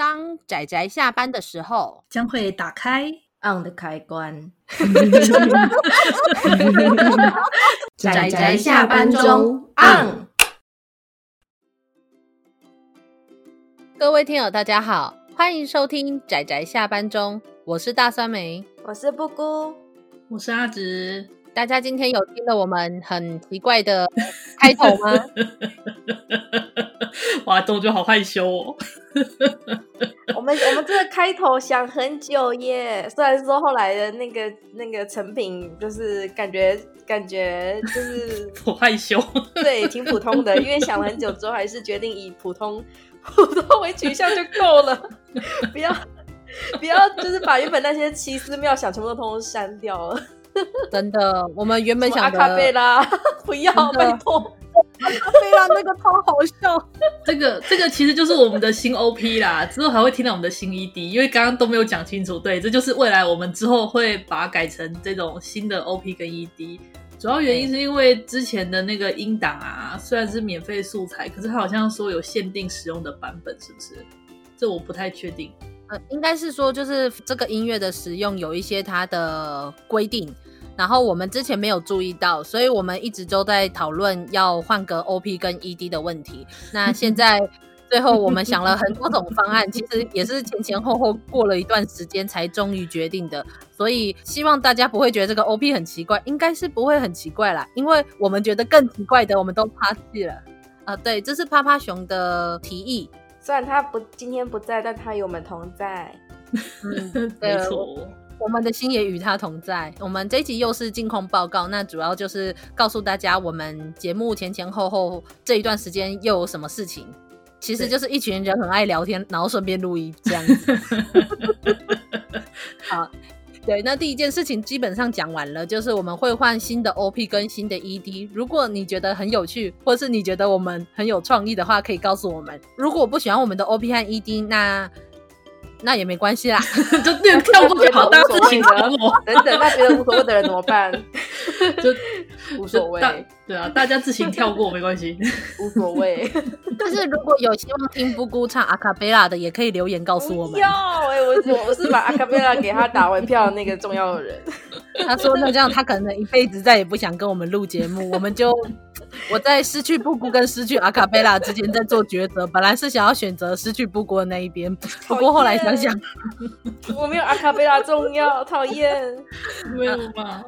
当仔仔下班的时候，将会打开 on 的开关。仔仔下班中 on。各位听友，大家好，欢迎收听仔仔下班中，我是大酸梅，我是布姑，我是阿直。大家今天有听了我们很奇怪的 开头吗？哇，总觉得好害羞哦。我们我们这个开头想很久耶，虽然说后来的那个那个成品就是感觉感觉就是 好害羞，对，挺普通的。因为想了很久之后，还是决定以普通普通为取向就够了，不要不要就是把原本那些奇思妙想全部都通通删掉了。真的，我们原本想阿卡贝拉，不要拜托，阿卡贝拉那个超好笑。这个这个其实就是我们的新 OP 啦，之后还会听到我们的新 ED，因为刚刚都没有讲清楚。对，这就是未来我们之后会把它改成这种新的 OP 跟 ED。主要原因是因为之前的那个音档啊，虽然是免费素材，可是它好像说有限定使用的版本，是不是？这我不太确定。呃，应该是说，就是这个音乐的使用有一些它的规定，然后我们之前没有注意到，所以我们一直都在讨论要换个 OP 跟 ED 的问题。那现在最后我们想了很多种方案，其实也是前前后后过了一段时间才终于决定的。所以希望大家不会觉得这个 OP 很奇怪，应该是不会很奇怪啦，因为我们觉得更奇怪的我们都 pass 了。啊、对，这是趴趴熊的提议。虽然他不今天不在，但他与我们同在。嗯，没错，我们的心也与他同在。我们这一集又是近况报告，那主要就是告诉大家我们节目前前后后这一段时间又有什么事情。其实就是一群人很爱聊天，然后顺便录音这样子。好。对，那第一件事情基本上讲完了，就是我们会换新的 OP 跟新的 ED。如果你觉得很有趣，或是你觉得我们很有创意的话，可以告诉我们。如果我不喜欢我们的 OP 和 ED，那那也没关系啦，就跳过去好，大家自行折磨。等等，那觉得无所谓的人怎么办？就无所谓。对啊，大家自行跳过 没关系，无所谓。但是如果有希望听布姑唱阿卡贝拉的，也可以留言告诉我们。要哎、欸，我我是把阿卡贝拉给他打完票的那个重要的人。他说那这样他可能一辈子再也不想跟我们录节目，我们就。我在失去布姑跟失去阿卡贝拉之间在做抉择，本来是想要选择失去布姑的那一边，不过后来想想，我没有阿卡贝拉重要，讨厌，没有吗？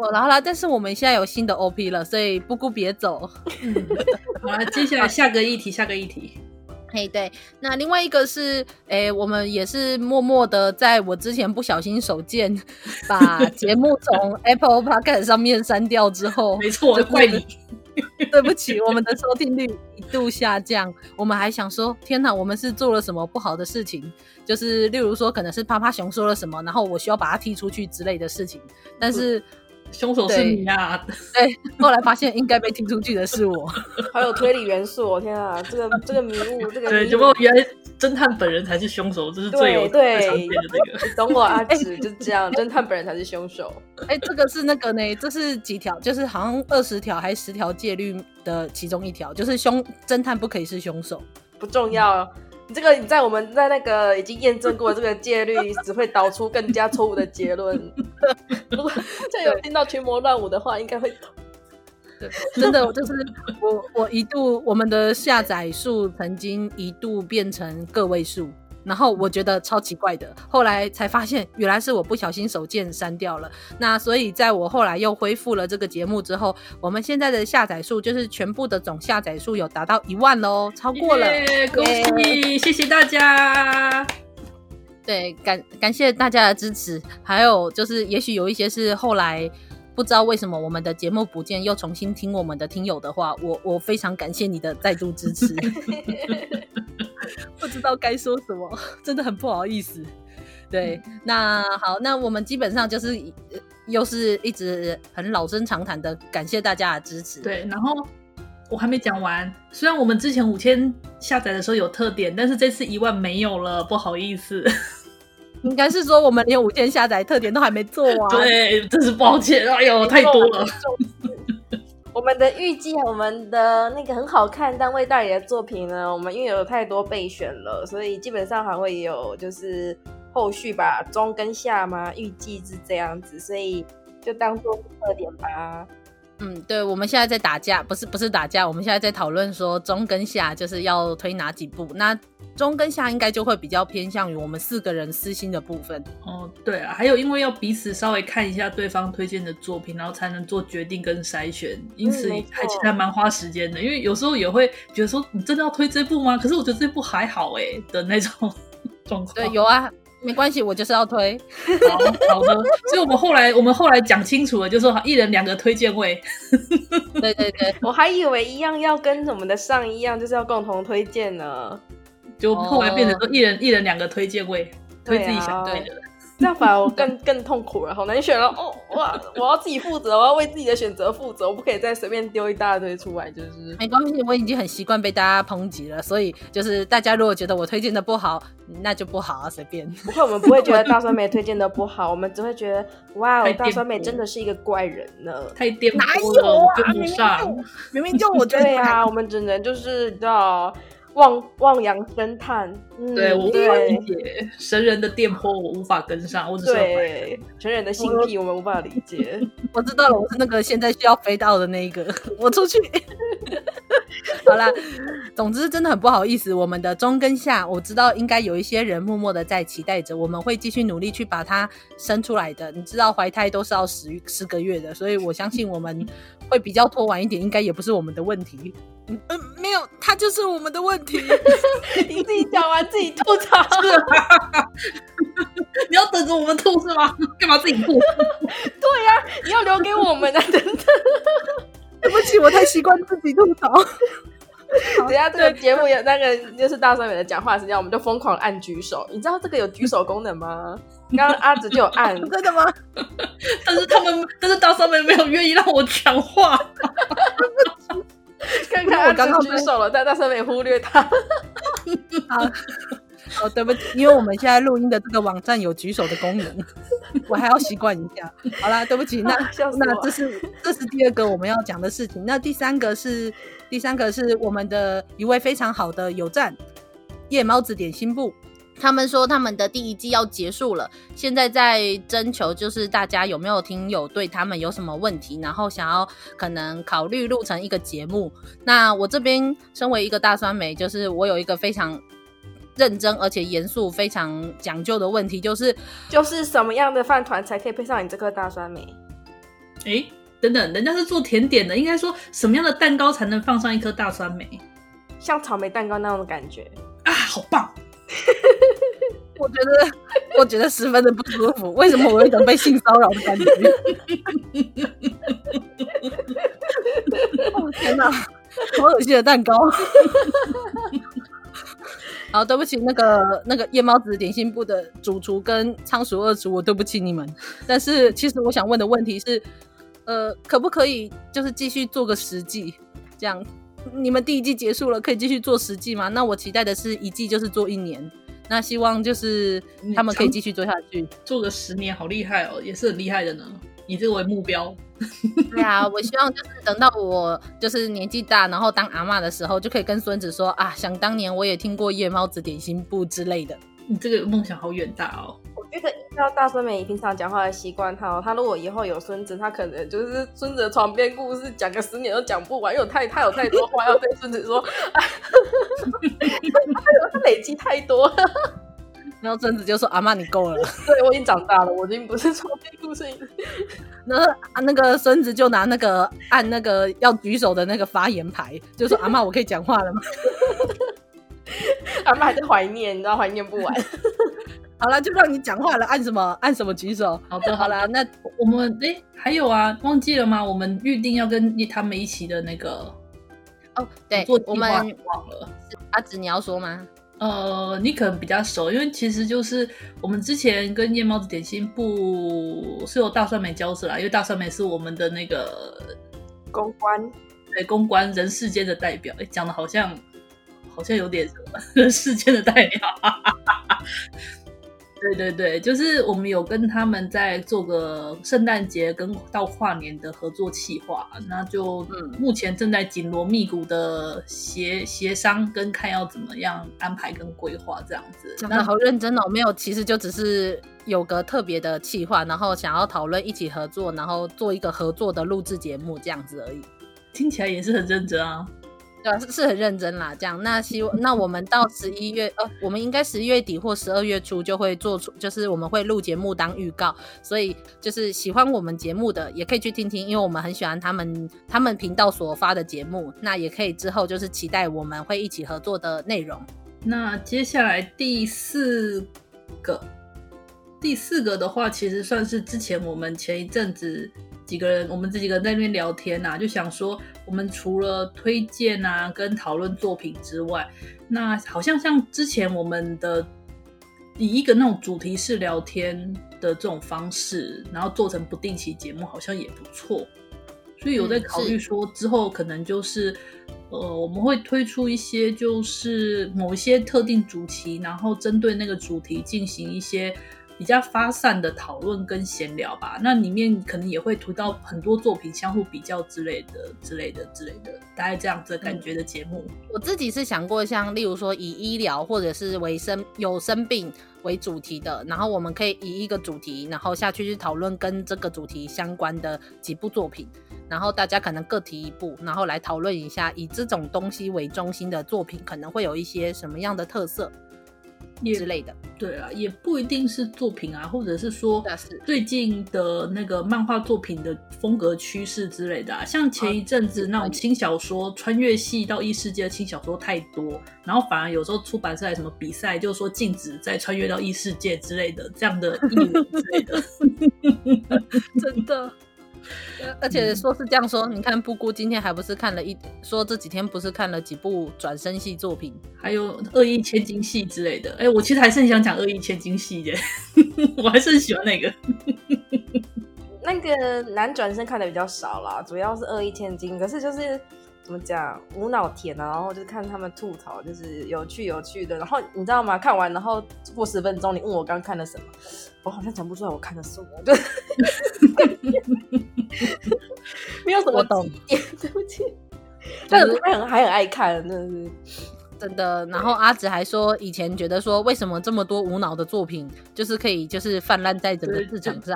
哦，然后啦，但是我们现在有新的 OP 了，所以布姑别走。好了，接下来下个议题，下个议题。嘿，对，那另外一个是，诶，我们也是默默的，在我之前不小心手贱，把节目从 Apple Podcast 上面删掉之后，没错，就怪你。对不起，我们的收听率一度下降。我们还想说，天哪，我们是做了什么不好的事情？就是例如说，可能是趴趴熊说了什么，然后我需要把它踢出去之类的事情。但是凶手是你啊！对，后来发现应该被踢出去的是我。好有推理元素，哦天啊，这个这个迷雾，这个对，结果原来侦探本人才是凶手，这是最有对的这个。懂我 阿紫就是这样，侦探本人才是凶手。哎，这个是那个呢？这是几条？就是好像二十条还是十条戒律的其中一条，就是凶侦探不可以是凶手，不重要。你这个你在我们在那个已经验证过这个戒律，只会导出更加错误的结论。如果再有听到群魔乱舞的话，应该会懂。对，真的就是我我一度我们的下载数曾经一度变成个位数。然后我觉得超奇怪的，后来才发现原来是我不小心手贱删掉了。那所以在我后来又恢复了这个节目之后，我们现在的下载数就是全部的总下载数有达到一万喽，超过了，yeah, 恭喜，谢谢大家。对，感感谢大家的支持。还有就是，也许有一些是后来不知道为什么我们的节目不见，又重新听我们的听友的话，我我非常感谢你的再度支持。不知道该说什么，真的很不好意思。对，那好，那我们基本上就是又是一直很老生常谈的感谢大家的支持。对，然后我还没讲完，虽然我们之前五千下载的时候有特点，但是这次一万没有了，不好意思。应该是说我们连五千下载特点都还没做完。对，真是抱歉，哎呦，太多了。我们的预计，我们的那个很好看但未代理的作品呢，我们因为有太多备选了，所以基本上还会有就是后续吧，中跟下嘛，预计是这样子，所以就当做特点吧。嗯，对，我们现在在打架，不是不是打架，我们现在在讨论说中跟下就是要推哪几部。那中跟下应该就会比较偏向于我们四个人私心的部分。哦，对啊，还有因为要彼此稍微看一下对方推荐的作品，然后才能做决定跟筛选，因此还其实还蛮花时间的。因为有时候也会觉得说，你真的要推这部吗？可是我觉得这部还好哎的那种 状况。对，有啊。没关系，我就是要推。好好的，所以我们后来我们后来讲清楚了，就是说一人两个推荐位。对对对，我还以为一样要跟我们的上一样，就是要共同推荐呢。就后来变成说一人、哦、一人两个推荐位，推自己想对的。这样反而我更 更痛苦了，好难选了哦！哇，我要自己负责，我要为自己的选择负责，我不可以再随便丢一大堆出来，就是没关系，我已经很习惯被大家抨击了，所以就是大家如果觉得我推荐的不好，那就不好啊，随便。不会，我们不会觉得大酸梅推荐的不好，我们只会觉得哇，大酸梅真的是一个怪人呢，太颠簸了，哪有啊？跟不上，明明就，明明就我觉得对啊，我们只能就是知道。望望洋生叹，嗯、对我无法理解神人的电波，我无法跟上。我只是对神人的心癖，我们无法理解。我知道了，我是那个现在需要飞到的那一个，我出去。好啦，总之真的很不好意思，我们的中跟下，我知道应该有一些人默默的在期待着，我们会继续努力去把它生出来的。你知道怀胎都是要十十个月的，所以我相信我们会比较拖晚一点，应该也不是我们的问题。嗯，没有，他就是我们的问题。你自己讲完自己吐槽，你要等着我们吐是吗？干嘛自己吐？对呀、啊，你要留给我们啊！等等，对不起，我太习惯自己吐槽。等下这个节目有那个就是大三美的讲话时间，我们就疯狂按举手。你知道这个有举手功能吗？刚刚阿紫就有按，真的吗？但是他们，但是大三美没有愿意让我讲话。看看我刚刚举手了，但大酸梅忽略他。好，哦，对不起，因为我们现在录音的这个网站有举手的功能，我还要习惯一下。好啦，对不起，那那这是这是第二个我们要讲的事情。那第三个是第三个是我们的一位非常好的友站夜猫子点心部。他们说他们的第一季要结束了，现在在征求，就是大家有没有听友对他们有什么问题，然后想要可能考虑录成一个节目。那我这边身为一个大酸梅，就是我有一个非常认真而且严肃、非常讲究的问题，就是就是什么样的饭团才可以配上你这颗大酸梅？诶，等等，人家是做甜点的，应该说什么样的蛋糕才能放上一颗大酸梅？像草莓蛋糕那种的感觉啊，好棒！我觉得，我觉得十分的不舒服。为什么我有一种被性骚扰的感觉？哦天哪，好恶心的蛋糕！好，对不起，那个那个夜猫子点心部的主厨跟仓鼠二厨，我对不起你们。但是，其实我想问的问题是，呃，可不可以就是继续做个十季这样？你们第一季结束了，可以继续做十季吗？那我期待的是一季就是做一年，那希望就是他们可以继续做下去，做个十年，好厉害哦，也是很厉害的呢。以这个为目标，对啊，我希望就是等到我就是年纪大，然后当阿妈的时候，就可以跟孙子说啊，想当年我也听过夜猫子点心部之类的。你这个梦想好远大哦。这个依照大孙美平常讲话的习惯，他他如果以后有孙子，他可能就是孙子的床边故事讲个十年都讲不完，因为太他有太多话要对孙子说，他累积太多了。然后孙子就说：“阿妈，你够了。”对，我已经长大了，我已经不是床边故事。然后啊，那个孙子就拿那个按那个要举手的那个发言牌，就说：“阿妈，我可以讲话了吗？” 阿妈还在怀念，你知道怀念不完。好了，就让你讲话了，按什么按什么举手。好的，好了，那我们哎、欸、还有啊，忘记了吗？我们预定要跟他们一起的那个哦，对，做我们忘了。阿紫，你要说吗？呃，你可能比较熟，因为其实就是我们之前跟夜猫子点心部是有大酸梅交涉啦，因为大酸梅是我们的那个公关，对，公关人世间的代表。哎、欸，讲的好像好像有点什么 人世间的代表。对对对，就是我们有跟他们在做个圣诞节跟到跨年的合作企划，那就目前正在紧锣密鼓的协协商跟看要怎么样安排跟规划这样子。真的好认真哦，没有，其实就只是有个特别的企划，然后想要讨论一起合作，然后做一个合作的录制节目这样子而已。听起来也是很认真啊。是是很认真啦。这样，那希望那我们到十一月，呃，我们应该十一月底或十二月初就会做出，就是我们会录节目当预告，所以就是喜欢我们节目的也可以去听听，因为我们很喜欢他们他们频道所发的节目。那也可以之后就是期待我们会一起合作的内容。那接下来第四个，第四个的话，其实算是之前我们前一阵子。几个人，我们这几个人在那边聊天呐、啊，就想说，我们除了推荐啊跟讨论作品之外，那好像像之前我们的以一个那种主题式聊天的这种方式，然后做成不定期节目，好像也不错。所以有在考虑说，之后可能就是，嗯、呃，我们会推出一些就是某一些特定主题，然后针对那个主题进行一些。比较发散的讨论跟闲聊吧，那里面可能也会读到很多作品相互比较之类的、之类的、之类的，大概这样子感觉的节目。我自己是想过，像例如说以医疗或者是为生有生病为主题的，然后我们可以以一个主题，然后下去去讨论跟这个主题相关的几部作品，然后大家可能各提一部，然后来讨论一下，以这种东西为中心的作品可能会有一些什么样的特色。之类的，对啊，也不一定是作品啊，或者是说最近的那个漫画作品的风格趋势之类的啊。像前一阵子那种轻小说穿越系到异世界的轻小说太多，然后反而有时候出版社来什么比赛，就是说禁止再穿越到异世界之类的这样的议论之类的，真的。而且说是这样说，你看布姑今天还不是看了一说这几天不是看了几部转身系作品，还有恶意千金戏之类的。哎、欸，我其实还是很想讲恶意千金戏的，我还是很喜欢那个。那个男转身看的比较少啦，主要是恶意千金。可是就是怎么讲，无脑甜啊，然后就是看他们吐槽，就是有趣有趣的。然后你知道吗？看完然后过十分钟，你问我刚看了什么，我好像讲不出来我看的什么。就 没有什么懂，对不起。但是还很还很爱看，真的是真的。然后阿紫还说，以前觉得说，为什么这么多无脑的作品，就是可以就是泛滥在整个市场上，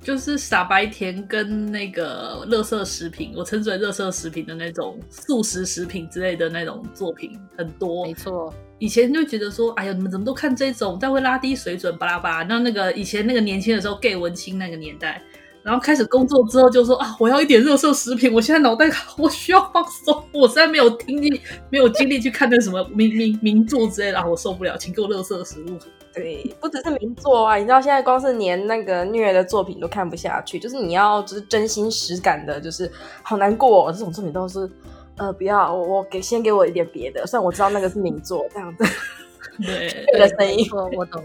就是傻白甜跟那个垃圾食品，我称之为垃圾食品的那种素食食品之类的那种作品很多。没错，以前就觉得说，哎呀，你们怎么都看这种，但会拉低水准，巴拉巴拉。那那个以前那个年轻的时候，gay 文青那个年代。然后开始工作之后就说啊，我要一点热色食品。我现在脑袋 我需要放松，我实在没有听力，没有精力去看那什么名名名作之类的，啊我受不了，请给我热色食物。对，不只是名作啊，你知道现在光是连那个虐的作品都看不下去，就是你要就是真心实感的，就是好难过哦，这种作品都是呃不要，我我给先给我一点别的，虽然我知道那个是名作这样子。对，这个声音我我懂。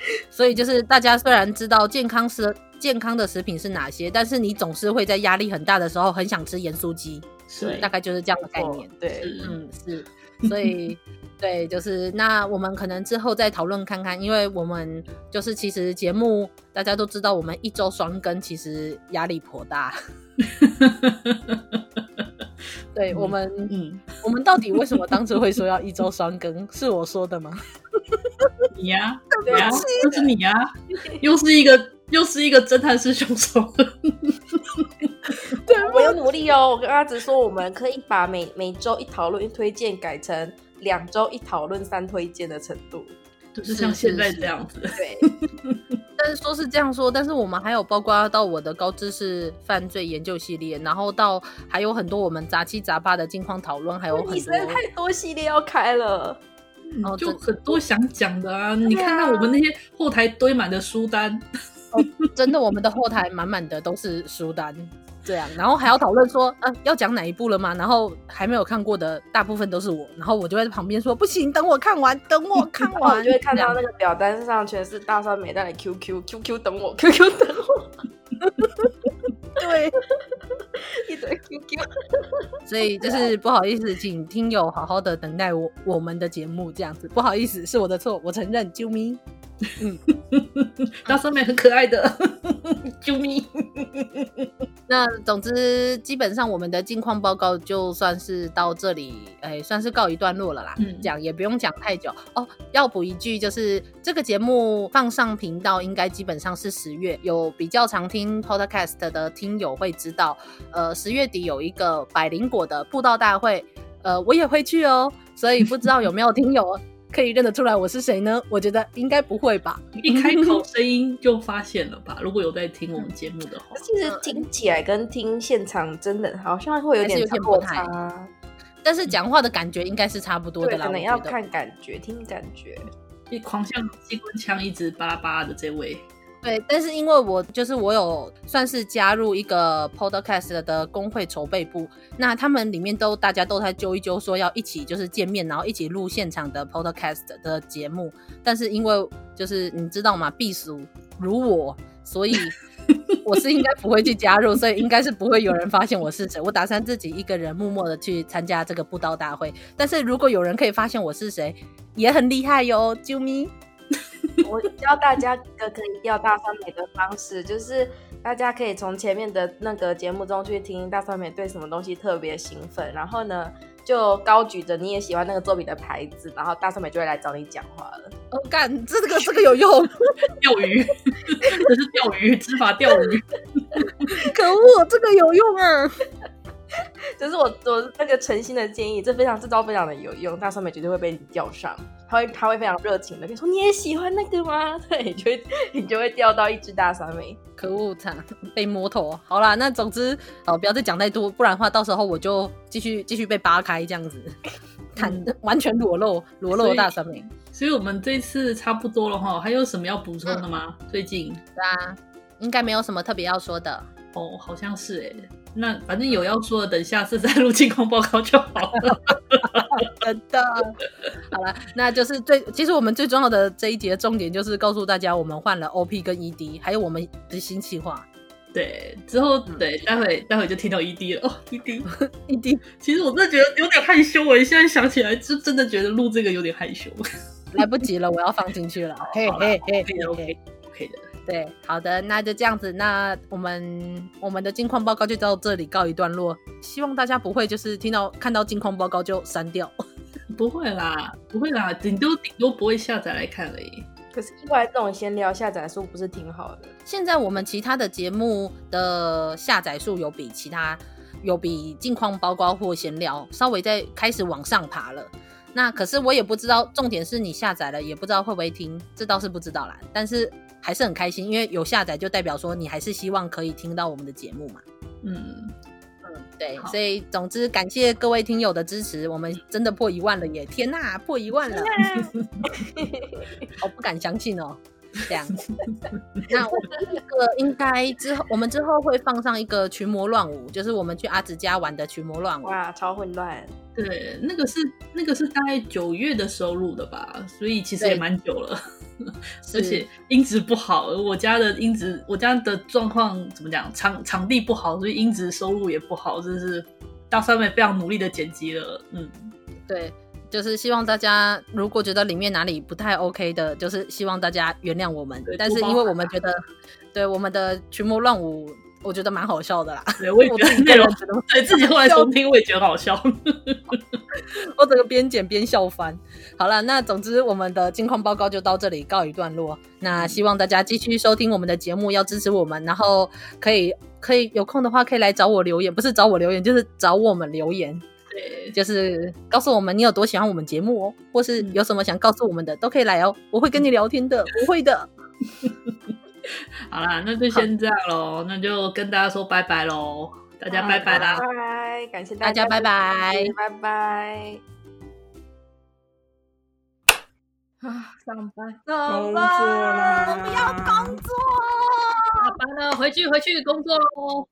所以就是大家虽然知道健康食。健康的食品是哪些？但是你总是会在压力很大的时候很想吃盐酥鸡，是大概就是这样的概念。对，嗯，是，所以 对，就是那我们可能之后再讨论看看，因为我们就是其实节目大家都知道，我们一周双更其实压力颇大。对我们，嗯，我们到底为什么当初会说要一周双更？是我说的吗？你呀、啊，对呀，就是你呀、啊，又是一个。又是一个侦探式凶手。对，我有努力哦。我跟阿紫说，我们可以把每每周一讨论一推荐改成两周一讨论三推荐的程度，就是像现在这样子。对。但是说是这样说，但是我们还有包括到我的高知识犯罪研究系列，然后到还有很多我们杂七杂八的近况讨论，还有很多。你实在太多系列要开了，然后就很多想讲的啊！你看看我们那些后台堆满的书单。哦，真的，我们的后台满满的都是书单，这样，然后还要讨论说，呃，要讲哪一部了吗？然后还没有看过的大部分都是我，然后我就在旁边说，不行，等我看完，等我看完，就会看到那个表单上全是大酸梅带的 QQ，QQ 等我，QQ 等我，对，一堆 QQ，所以就是不好意思，请听友好好的等待我我们的节目，这样子，不好意思，是我的错，我承认，啾咪，嗯。大酸梅很可爱的，救命！那总之，基本上我们的近况报告就算是到这里，哎，算是告一段落了啦。嗯，讲也不用讲太久哦。要补一句，就是这个节目放上频道，应该基本上是十月。有比较常听 Podcast 的听友会知道，呃，十月底有一个百灵果的布道大会，呃，我也会去哦。所以不知道有没有听友。可以认得出来我是谁呢？我觉得应该不会吧。一开口声音就发现了吧？如果有在听我们节目的话，其实听起来跟听现场真的好像会有点不太。但是讲话的感觉应该是差不多的啦。可能要看感觉，听感觉。一狂像机关枪一直巴拉巴拉的这位。对，但是因为我就是我有算是加入一个 podcast 的工会筹备部，那他们里面都大家都在揪一揪，说要一起就是见面，然后一起录现场的 podcast 的节目。但是因为就是你知道吗，避暑如我，所以 我是应该不会去加入，所以应该是不会有人发现我是谁。我打算自己一个人默默的去参加这个布道大会。但是如果有人可以发现我是谁，也很厉害哟，啾咪。我教大家一个可以钓大酸梅的方式，就是大家可以从前面的那个节目中去听大酸梅对什么东西特别兴奋，然后呢就高举着你也喜欢那个作品的牌子，然后大酸梅就会来找你讲话了。哦，干，这个这个有用，钓鱼，这是钓鱼，执法钓鱼，可恶，这个有用啊！这是我我那个诚心的建议，这非常这招非常的有用，大酸梅绝对会被你钓上。他会他会非常热情的跟你说，你也喜欢那个吗？对，你就会你就会钓到一只大酸梅。可恶，惨，被摸头。好啦，那总之，好，不要再讲太多，不然的话，到时候我就继续继续被扒开这样子，坦、嗯、完全裸露裸露的大酸梅。所以我们这次差不多了哈，还有什么要补充的吗？嗯、最近？对啊，应该没有什么特别要说的。哦，好像是哎。那反正有要说的，等下次再录近况报告就好了。真的，好了，那就是最其实我们最重要的这一节重点就是告诉大家，我们换了 OP 跟 ED，还有我们的新企划。对，之后对，待会待会就听到 ED 了哦，ED ED。其实我真的觉得有点害羞，我现在想起来就真的觉得录这个有点害羞。来不及了，我要放进去了。嘿嘿嘿，OK OK 的。对，好的，那就这样子，那我们我们的近况报告就到这里告一段落。希望大家不会就是听到看到近况报告就删掉，不会啦，不会啦，顶多顶多不会下载来看而已。可是意外这种闲聊下载数不是挺好的？现在我们其他的节目的下载数有比其他有比近况包括或闲聊稍微在开始往上爬了。那可是我也不知道，重点是你下载了也不知道会不会听，这倒是不知道啦。但是。还是很开心，因为有下载就代表说你还是希望可以听到我们的节目嘛。嗯嗯，对，所以总之感谢各位听友的支持，我们真的破一万了耶！天呐，破一万了，我 不敢相信哦。这样子，那我们这个应该之后，我们之后会放上一个群魔乱舞，就是我们去阿紫家玩的群魔乱舞。哇，超混乱！对，那个是那个是大概九月的时候录的吧，所以其实也蛮久了，而且音质不好，我家的音质，我家的状况怎么讲？场场地不好，所以音质收入也不好，真是大三妹非常努力的剪辑了。嗯，对。就是希望大家，如果觉得里面哪里不太 OK 的，就是希望大家原谅我们。但是因为我们觉得，对我们的群魔乱舞，我觉得蛮好笑的啦。对，我也觉得内容觉得，对自己后来重听，我也觉得好笑。我整个边剪边笑翻。好了，那总之我们的近况报告就到这里告一段落。那希望大家继续收听我们的节目，要支持我们，然后可以可以有空的话可以来找我留言，不是找我留言，就是找我们留言。就是告诉我们你有多喜欢我们节目哦，或是有什么想告诉我们的，都可以来哦，我会跟你聊天的，我会的。好啦，那就先这样喽，那就跟大家说拜拜喽，大家拜拜啦，拜拜，感谢大家，拜拜，拜拜。啊，上班，工作啦，我不要工作，下班了，回去回去工作喽。